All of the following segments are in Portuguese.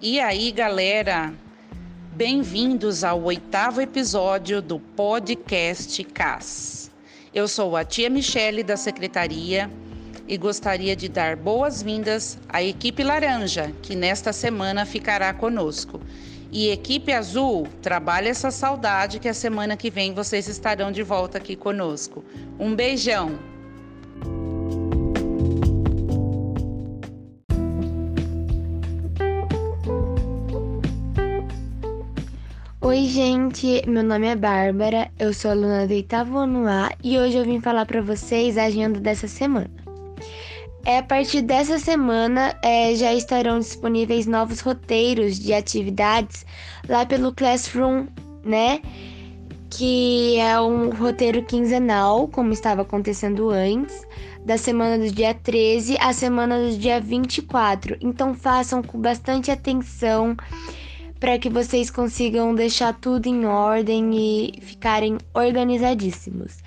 E aí, galera? Bem-vindos ao oitavo episódio do podcast CAS. Eu sou a tia Michele da secretaria e gostaria de dar boas-vindas à equipe laranja, que nesta semana ficará conosco. E equipe azul, trabalhe essa saudade que a semana que vem vocês estarão de volta aqui conosco. Um beijão! Oi, gente, meu nome é Bárbara, eu sou aluna do oitavo ano A e hoje eu vim falar para vocês a agenda dessa semana. É, a partir dessa semana é, já estarão disponíveis novos roteiros de atividades lá pelo Classroom, né? Que é um roteiro quinzenal, como estava acontecendo antes, da semana do dia 13 à semana do dia 24. Então façam com bastante atenção para que vocês consigam deixar tudo em ordem e ficarem organizadíssimos.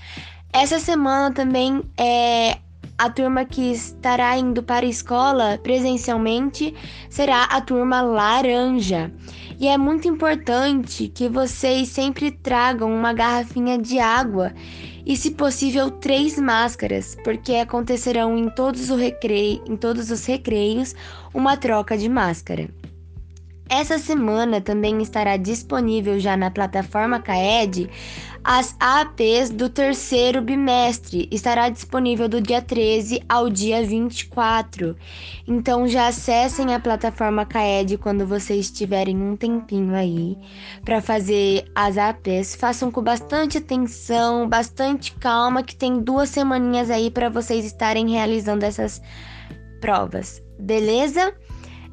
Essa semana também é a turma que estará indo para a escola presencialmente será a turma laranja. E é muito importante que vocês sempre tragam uma garrafinha de água e, se possível, três máscaras, porque acontecerão em todos, recreio, em todos os recreios uma troca de máscara. Essa semana também estará disponível já na plataforma CAED as APs do terceiro bimestre. Estará disponível do dia 13 ao dia 24. Então já acessem a plataforma CAED quando vocês tiverem um tempinho aí para fazer as APs. Façam com bastante atenção, bastante calma, que tem duas semaninhas aí para vocês estarem realizando essas provas. Beleza?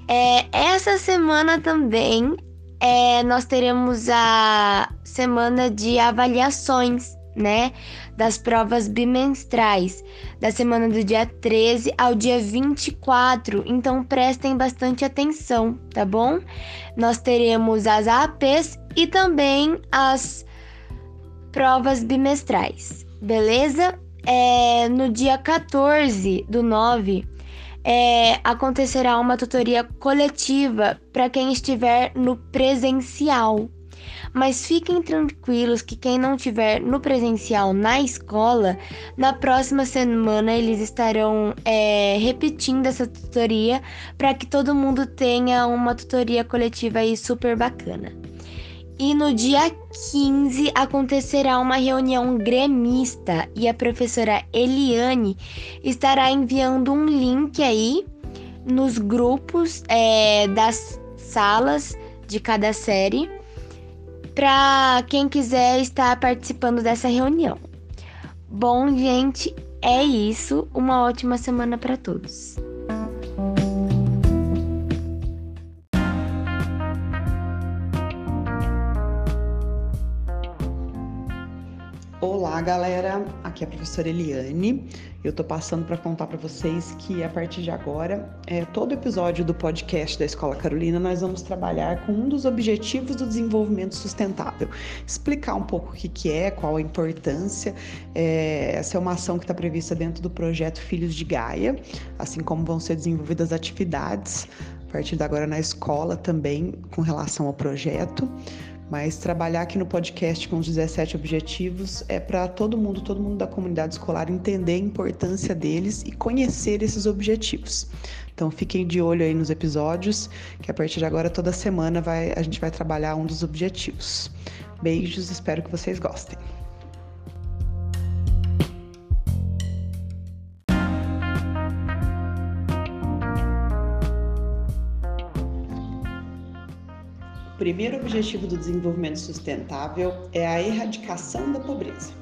É, essa semana também é, nós teremos a semana de avaliações, né? Das provas bimestrais, da semana do dia 13 ao dia 24. Então prestem bastante atenção, tá bom? Nós teremos as APs e também as provas bimestrais, beleza? É, no dia 14 do 9 é, acontecerá uma tutoria coletiva para quem estiver no presencial. Mas fiquem tranquilos que quem não tiver no presencial na escola, na próxima semana eles estarão é, repetindo essa tutoria para que todo mundo tenha uma tutoria coletiva aí super bacana. E no dia 15 acontecerá uma reunião gremista e a professora Eliane estará enviando um link aí nos grupos é, das salas de cada série para quem quiser estar participando dessa reunião. Bom, gente, é isso. Uma ótima semana para todos. Olá, galera. Aqui é a professora Eliane. Eu tô passando para contar para vocês que a partir de agora, é, todo episódio do podcast da Escola Carolina, nós vamos trabalhar com um dos objetivos do desenvolvimento sustentável. Explicar um pouco o que, que é, qual a importância. É, essa é uma ação que está prevista dentro do projeto Filhos de Gaia, assim como vão ser desenvolvidas atividades a partir de agora na escola também com relação ao projeto. Mas trabalhar aqui no podcast com os 17 objetivos é para todo mundo, todo mundo da comunidade escolar entender a importância deles e conhecer esses objetivos. Então fiquem de olho aí nos episódios, que a partir de agora toda semana vai, a gente vai trabalhar um dos objetivos. Beijos, espero que vocês gostem. Primeiro objetivo do desenvolvimento sustentável é a erradicação da pobreza.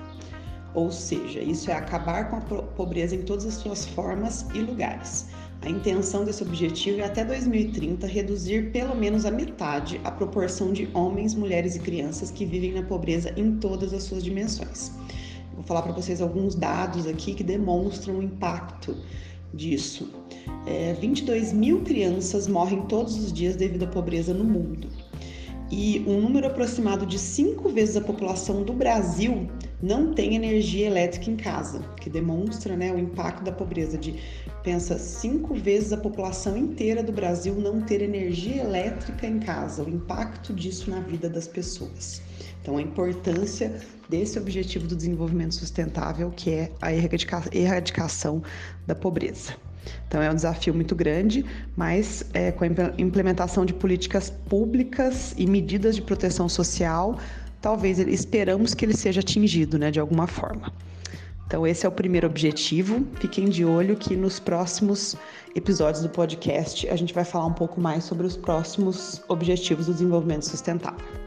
Ou seja, isso é acabar com a pobreza em todas as suas formas e lugares. A intenção desse objetivo é até 2030 reduzir pelo menos a metade a proporção de homens, mulheres e crianças que vivem na pobreza em todas as suas dimensões. Vou falar para vocês alguns dados aqui que demonstram o impacto disso. É, 22 mil crianças morrem todos os dias devido à pobreza no mundo e um número aproximado de cinco vezes a população do Brasil não tem energia elétrica em casa, que demonstra né, o impacto da pobreza de pensa cinco vezes a população inteira do Brasil não ter energia elétrica em casa, o impacto disso na vida das pessoas. Então, a importância desse objetivo do desenvolvimento sustentável, que é a erradicação da pobreza. Então, é um desafio muito grande, mas é, com a implementação de políticas públicas e medidas de proteção social, talvez esperamos que ele seja atingido né, de alguma forma. Então, esse é o primeiro objetivo. Fiquem de olho que nos próximos episódios do podcast a gente vai falar um pouco mais sobre os próximos objetivos do desenvolvimento sustentável.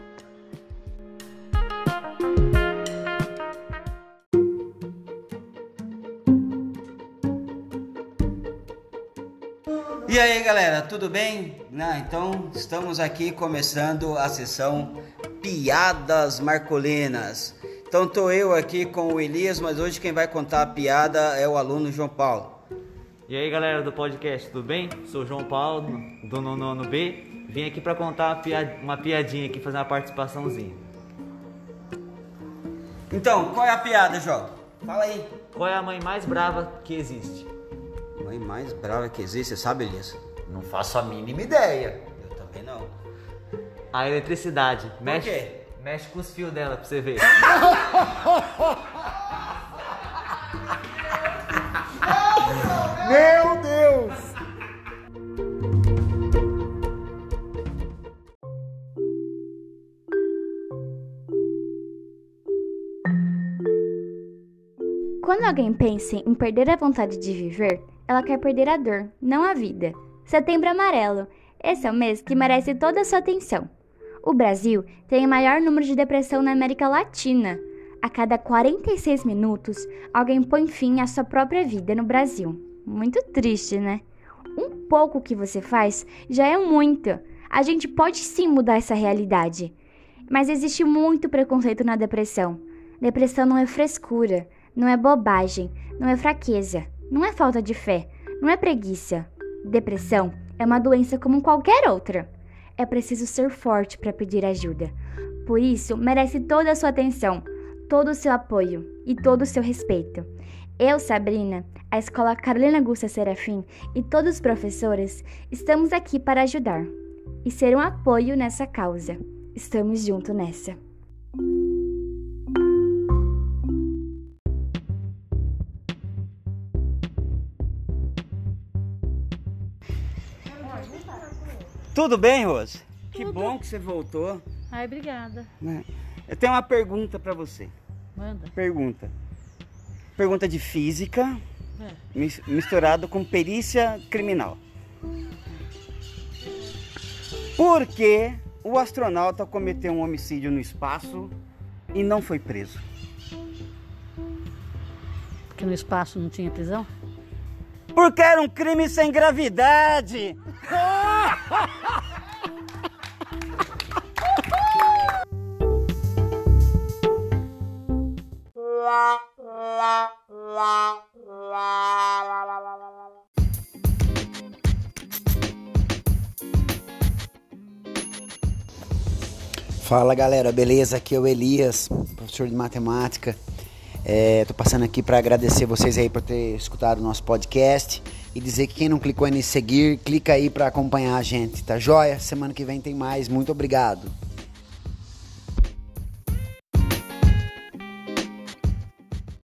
Tudo bem? Não, então estamos aqui começando a sessão Piadas Marcolinas. Então tô eu aqui com o Elias, mas hoje quem vai contar a piada é o aluno João Paulo. E aí galera do podcast, tudo bem? Sou João Paulo, do nono B. Vim aqui para contar uma, piadinha aqui, fazer uma participaçãozinha. Então, qual é a piada, João? Fala aí. Qual é a mãe mais brava que existe? Mãe mais brava que existe, você sabe, Elias? Não faço a mínima ideia. Eu também não. A eletricidade. Por mexe, quê? Mexe com os fios dela pra você ver. Meu Deus! Quando alguém pensa em perder a vontade de viver, ela quer perder a dor, não a vida. Setembro Amarelo. Esse é o mês que merece toda a sua atenção. O Brasil tem o maior número de depressão na América Latina. A cada 46 minutos, alguém põe fim à sua própria vida no Brasil. Muito triste, né? Um pouco que você faz já é muito. A gente pode sim mudar essa realidade. Mas existe muito preconceito na depressão. Depressão não é frescura, não é bobagem, não é fraqueza, não é falta de fé, não é preguiça. Depressão é uma doença como qualquer outra é preciso ser forte para pedir ajuda. Por isso, merece toda a sua atenção, todo o seu apoio e todo o seu respeito. Eu, Sabrina, a Escola Carolina Gusta Serafim e todos os professores estamos aqui para ajudar e ser um apoio nessa causa. Estamos juntos nessa. Tudo bem, Rose? Que bom que você voltou. Ai, obrigada. Né? Eu tenho uma pergunta para você. Manda. Pergunta. Pergunta de física É. mis- misturado com perícia criminal. Por que o astronauta cometeu um homicídio no espaço e não foi preso? Porque no espaço não tinha prisão? Porque era um crime sem gravidade. Fala galera, beleza? Aqui é o Elias, professor de matemática. É, tô passando aqui para agradecer vocês aí por ter escutado o nosso podcast e dizer que quem não clicou em seguir, clica aí para acompanhar a gente, tá joia? Semana que vem tem mais. Muito obrigado.